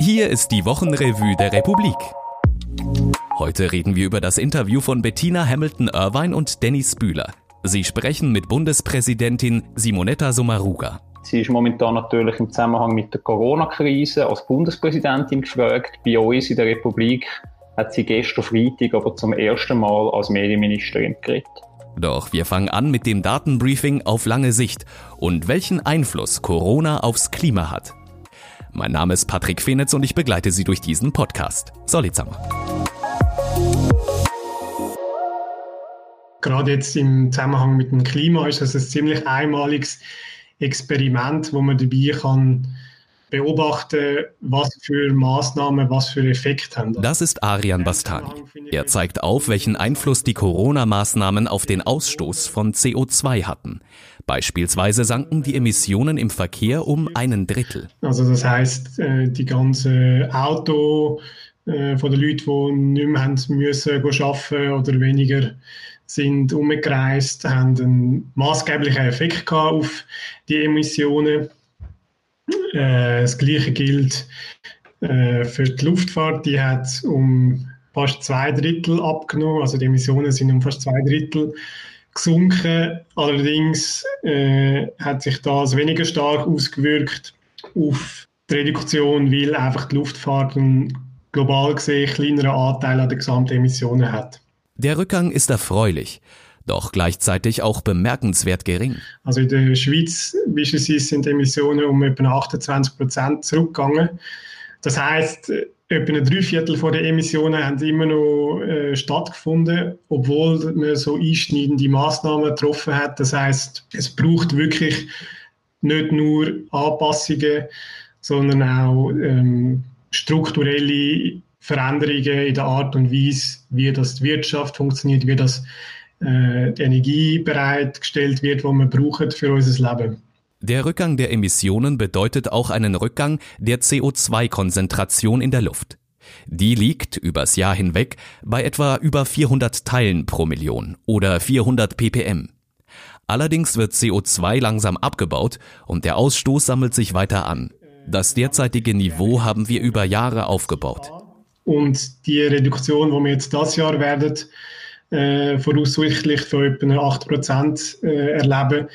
Hier ist die Wochenrevue der Republik. Heute reden wir über das Interview von Bettina Hamilton-Irvine und Dennis Bühler. Sie sprechen mit Bundespräsidentin Simonetta Sommaruga. Sie ist momentan natürlich im Zusammenhang mit der Corona-Krise als Bundespräsidentin gefragt. Bei uns in der Republik hat sie gestern Freitag aber zum ersten Mal als Medienministerin geredet. Doch wir fangen an mit dem Datenbriefing auf lange Sicht und welchen Einfluss Corona aufs Klima hat. Mein Name ist Patrick Fenitz und ich begleite Sie durch diesen Podcast. Solizammer. Gerade jetzt im Zusammenhang mit dem Klima ist das ein ziemlich einmaliges Experiment, wo man dabei kann beobachten, was für Maßnahmen, was für Effekte haben. Das ist Arian Bastani. Er zeigt auf, welchen Einfluss die Corona-Maßnahmen auf den Ausstoß von CO2 hatten. Beispielsweise sanken die Emissionen im Verkehr um einen Drittel. Also das heißt, äh, die ganze Auto äh, von den Leuten, die nicht mehr haben müssen arbeiten oder weniger sind umgereist, haben einen maßgeblichen Effekt auf die Emissionen. Äh, das Gleiche gilt für die Luftfahrt. Die hat um fast zwei Drittel abgenommen. Also die Emissionen sind um fast zwei Drittel gesunken. Allerdings äh, hat sich das weniger stark ausgewirkt auf die Reduktion, weil einfach die Luftfahrt einen global gesehen kleineren Anteil an den Gesamtemissionen hat. Der Rückgang ist erfreulich, doch gleichzeitig auch bemerkenswert gering. Also in der Schweiz beispielsweise sind Emissionen um etwa 28 Prozent zurückgegangen. Das heißt, etwa ein Dreiviertel der Emissionen haben immer noch äh, stattgefunden, obwohl man so einschneidende Maßnahmen getroffen hat. Das heißt, es braucht wirklich nicht nur Anpassungen, sondern auch ähm, strukturelle Veränderungen in der Art und Weise, wie das die Wirtschaft funktioniert, wie das äh, die Energie bereitgestellt wird, die wir brauchen für unser Leben. Der Rückgang der Emissionen bedeutet auch einen Rückgang der CO2-Konzentration in der Luft. Die liegt übers Jahr hinweg bei etwa über 400 Teilen pro Million oder 400 ppm. Allerdings wird CO2 langsam abgebaut und der Ausstoß sammelt sich weiter an. Das derzeitige Niveau haben wir über Jahre aufgebaut. Und die Reduktion, die wir jetzt das Jahr werden, äh, voraussichtlich für etwa 8% äh, erleben,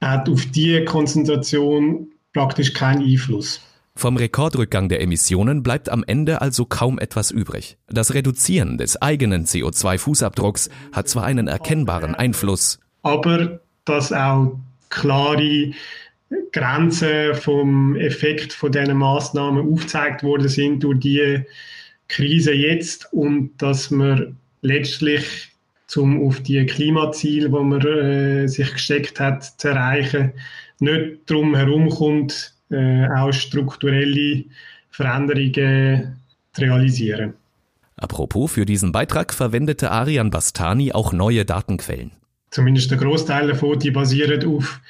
hat auf diese Konzentration praktisch keinen Einfluss. Vom Rekordrückgang der Emissionen bleibt am Ende also kaum etwas übrig. Das Reduzieren des eigenen CO2-Fußabdrucks hat zwar einen erkennbaren Einfluss, aber dass auch klare Grenzen vom Effekt von diesen Maßnahmen aufgezeigt worden sind durch die Krise jetzt und dass man letztlich um auf die Klimaziele, die man äh, sich gesteckt hat, zu erreichen, nicht darum herumkommt, äh, auch strukturelle Veränderungen zu realisieren. Apropos, für diesen Beitrag verwendete Arian Bastani auch neue Datenquellen. Zumindest der Großteil davon, die basieren auf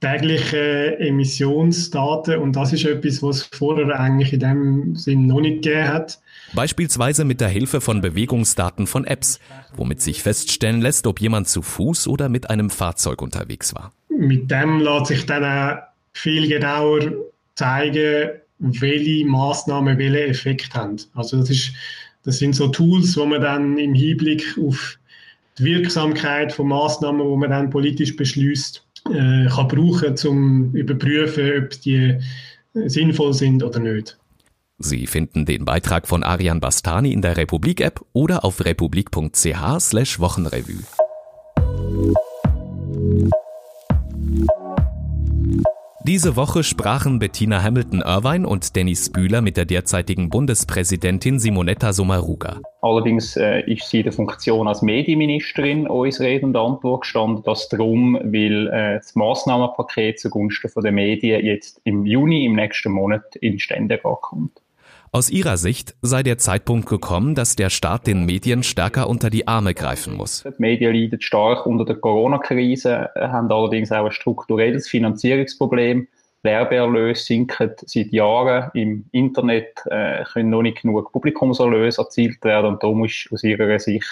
täglichen Emissionsdaten und das ist etwas, was es vorher eigentlich in dem Sinn noch nicht gegeben hat. Beispielsweise mit der Hilfe von Bewegungsdaten von Apps, womit sich feststellen lässt, ob jemand zu Fuß oder mit einem Fahrzeug unterwegs war. Mit dem lässt sich dann auch viel genauer zeigen, welche Maßnahmen welchen Effekt haben. Also das, ist, das sind so Tools, wo man dann im Hinblick auf die Wirksamkeit von Maßnahmen, wo man dann politisch beschließt, äh, kann brauchen, um überprüfen, ob die sinnvoll sind oder nicht. Sie finden den Beitrag von Arian Bastani in der Republik-App oder auf republik.ch Diese Woche sprachen Bettina Hamilton-Irvine und Dennis Bühler mit der derzeitigen Bundespräsidentin Simonetta Sommaruga. Allerdings äh, ist sie der Funktion als Medienministerin uns Rede und Antwort gestanden, dass darum, weil äh, das Massnahmenpaket zugunsten der Medien jetzt im Juni, im nächsten Monat, in Ständerat kommt. Aus ihrer Sicht sei der Zeitpunkt gekommen, dass der Staat den Medien stärker unter die Arme greifen muss. Die Medien leiden stark unter der Corona-Krise, haben allerdings auch ein strukturelles Finanzierungsproblem. Werbeerlöse sinken seit Jahren im Internet, äh, können noch nicht genug Publikumserlöse erzielt werden und darum ist aus ihrer Sicht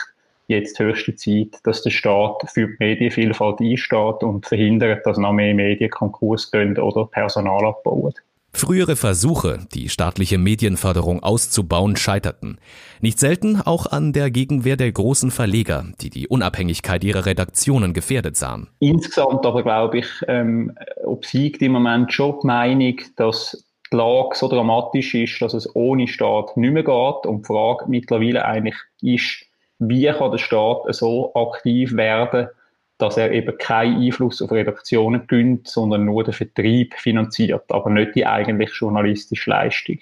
jetzt höchste Zeit, dass der Staat für die Medienvielfalt einsteht und verhindert, dass noch mehr Medien Konkurs gehen oder Personal abbauen. Frühere Versuche, die staatliche Medienförderung auszubauen, scheiterten. Nicht selten auch an der Gegenwehr der großen Verleger, die die Unabhängigkeit ihrer Redaktionen gefährdet sahen. Insgesamt aber glaube ich, ähm, obsiegt im Moment schon die Meinung, dass die Lage so dramatisch ist, dass es ohne Staat nicht mehr geht. Und die Frage mittlerweile eigentlich ist, wie kann der Staat so aktiv werden, dass er eben keinen Einfluss auf Redaktionen gönnt, sondern nur den Vertrieb finanziert, aber nicht die eigentlich journalistische Leistung.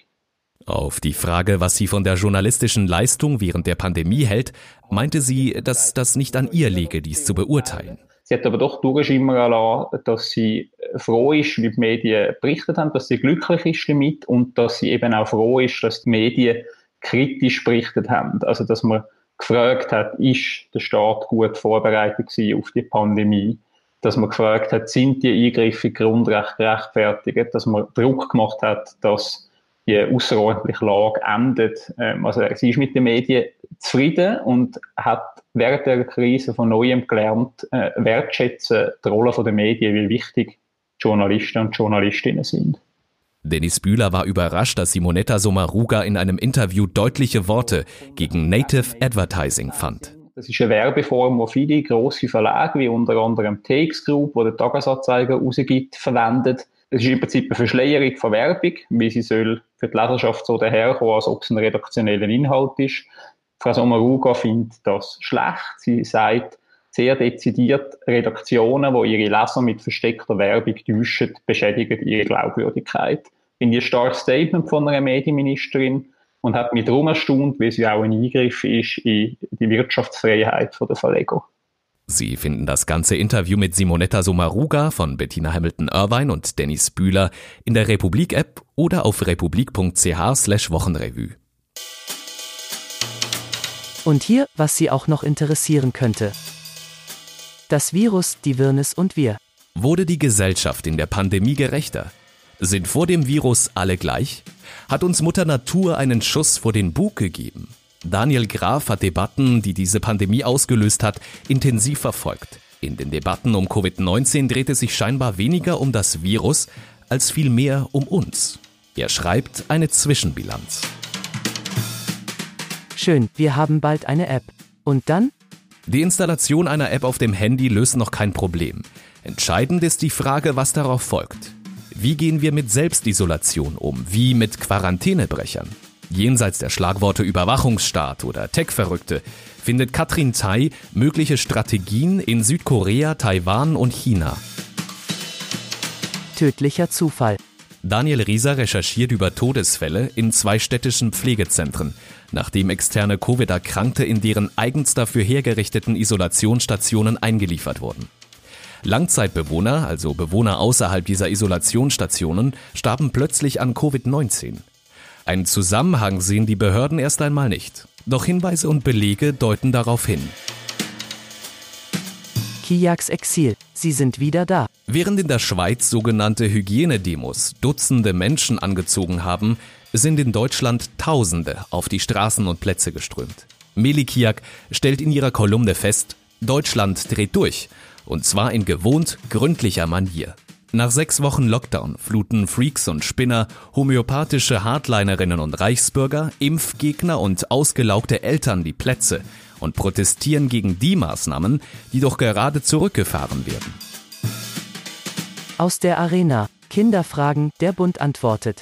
Auf die Frage, was sie von der journalistischen Leistung während der Pandemie hält, meinte sie, dass das nicht an ihr liege, dies zu beurteilen. Sie hat aber doch durchschimmern lassen, dass sie froh ist, wie die Medien berichtet haben, dass sie glücklich ist damit und dass sie eben auch froh ist, dass die Medien kritisch berichtet haben. Also, dass man gefragt hat, ist der Staat gut vorbereitet auf die Pandemie? Dass man gefragt hat, sind die Eingriffe in Grundrecht gerechtfertigt? Dass man Druck gemacht hat, dass die außerordentliche Lage endet. Ähm, also sie ist mit den Medien zufrieden und hat während der Krise von Neuem gelernt, äh, wertschätzen die Rolle der Medien, wie wichtig Journalisten und Journalistinnen sind. Dennis Bühler war überrascht, dass Simonetta Sommaruga in einem Interview deutliche Worte gegen Native Advertising fand. Das ist eine Werbeform, die viele grosse Verlage, wie unter anderem TX Group, wo der Tagesanzeiger rausgibt, verwendet. Es ist im Prinzip eine Verschleierung von Werbung, wie sie soll für die Leserschaft so daherkommen, als ob es ein redaktioneller Inhalt ist. Frau Sommaruga findet das schlecht. Sie sagt, sehr dezidiert Redaktionen, die ihre Leser mit versteckter Werbung täuschen, beschädigen ihre Glaubwürdigkeit finde ich ein starkes Statement von einer Medienministerin und hat mich darum erstaunt, wie sie auch ein Eingriff ist in die Wirtschaftsfreiheit der Verleger. Sie finden das ganze Interview mit Simonetta Sommaruga von Bettina Hamilton-Irvine und Dennis Bühler in der Republik-App oder auf republik.ch Wochenrevue. Und hier, was Sie auch noch interessieren könnte. Das Virus, die Wirrnis und wir. Wurde die Gesellschaft in der Pandemie gerechter? Sind vor dem Virus alle gleich? Hat uns Mutter Natur einen Schuss vor den Bug gegeben? Daniel Graf hat Debatten, die diese Pandemie ausgelöst hat, intensiv verfolgt. In den Debatten um Covid-19 dreht es sich scheinbar weniger um das Virus als vielmehr um uns. Er schreibt eine Zwischenbilanz. Schön, wir haben bald eine App. Und dann? Die Installation einer App auf dem Handy löst noch kein Problem. Entscheidend ist die Frage, was darauf folgt. Wie gehen wir mit Selbstisolation um? Wie mit Quarantänebrechern? Jenseits der Schlagworte Überwachungsstaat oder Tech-Verrückte findet Katrin Tai mögliche Strategien in Südkorea, Taiwan und China. Tödlicher Zufall. Daniel Rieser recherchiert über Todesfälle in zwei städtischen Pflegezentren, nachdem externe Covid-Erkrankte in deren eigens dafür hergerichteten Isolationsstationen eingeliefert wurden. Langzeitbewohner, also Bewohner außerhalb dieser Isolationsstationen, starben plötzlich an Covid-19. Einen Zusammenhang sehen die Behörden erst einmal nicht. Doch Hinweise und Belege deuten darauf hin. Kijaks Exil, sie sind wieder da. Während in der Schweiz sogenannte Hygienedemos Dutzende Menschen angezogen haben, sind in Deutschland Tausende auf die Straßen und Plätze geströmt. Meli Kijak stellt in ihrer Kolumne fest, Deutschland dreht durch und zwar in gewohnt gründlicher Manier. Nach sechs Wochen Lockdown fluten Freaks und Spinner, homöopathische Hardlinerinnen und Reichsbürger, Impfgegner und ausgelaugte Eltern die Plätze und protestieren gegen die Maßnahmen, die doch gerade zurückgefahren werden. Aus der Arena. Kinderfragen, der Bund antwortet.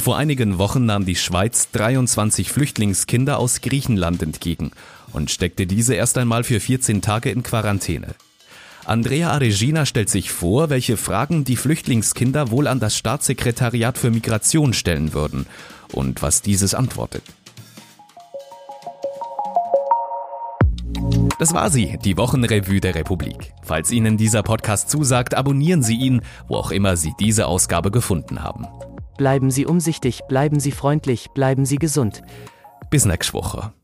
Vor einigen Wochen nahm die Schweiz 23 Flüchtlingskinder aus Griechenland entgegen und steckte diese erst einmal für 14 Tage in Quarantäne. Andrea Aregina stellt sich vor, welche Fragen die Flüchtlingskinder wohl an das Staatssekretariat für Migration stellen würden und was dieses antwortet. Das war sie, die Wochenrevue der Republik. Falls Ihnen dieser Podcast zusagt, abonnieren Sie ihn, wo auch immer Sie diese Ausgabe gefunden haben. Bleiben Sie umsichtig, bleiben Sie freundlich, bleiben Sie gesund. Bis nächste Woche.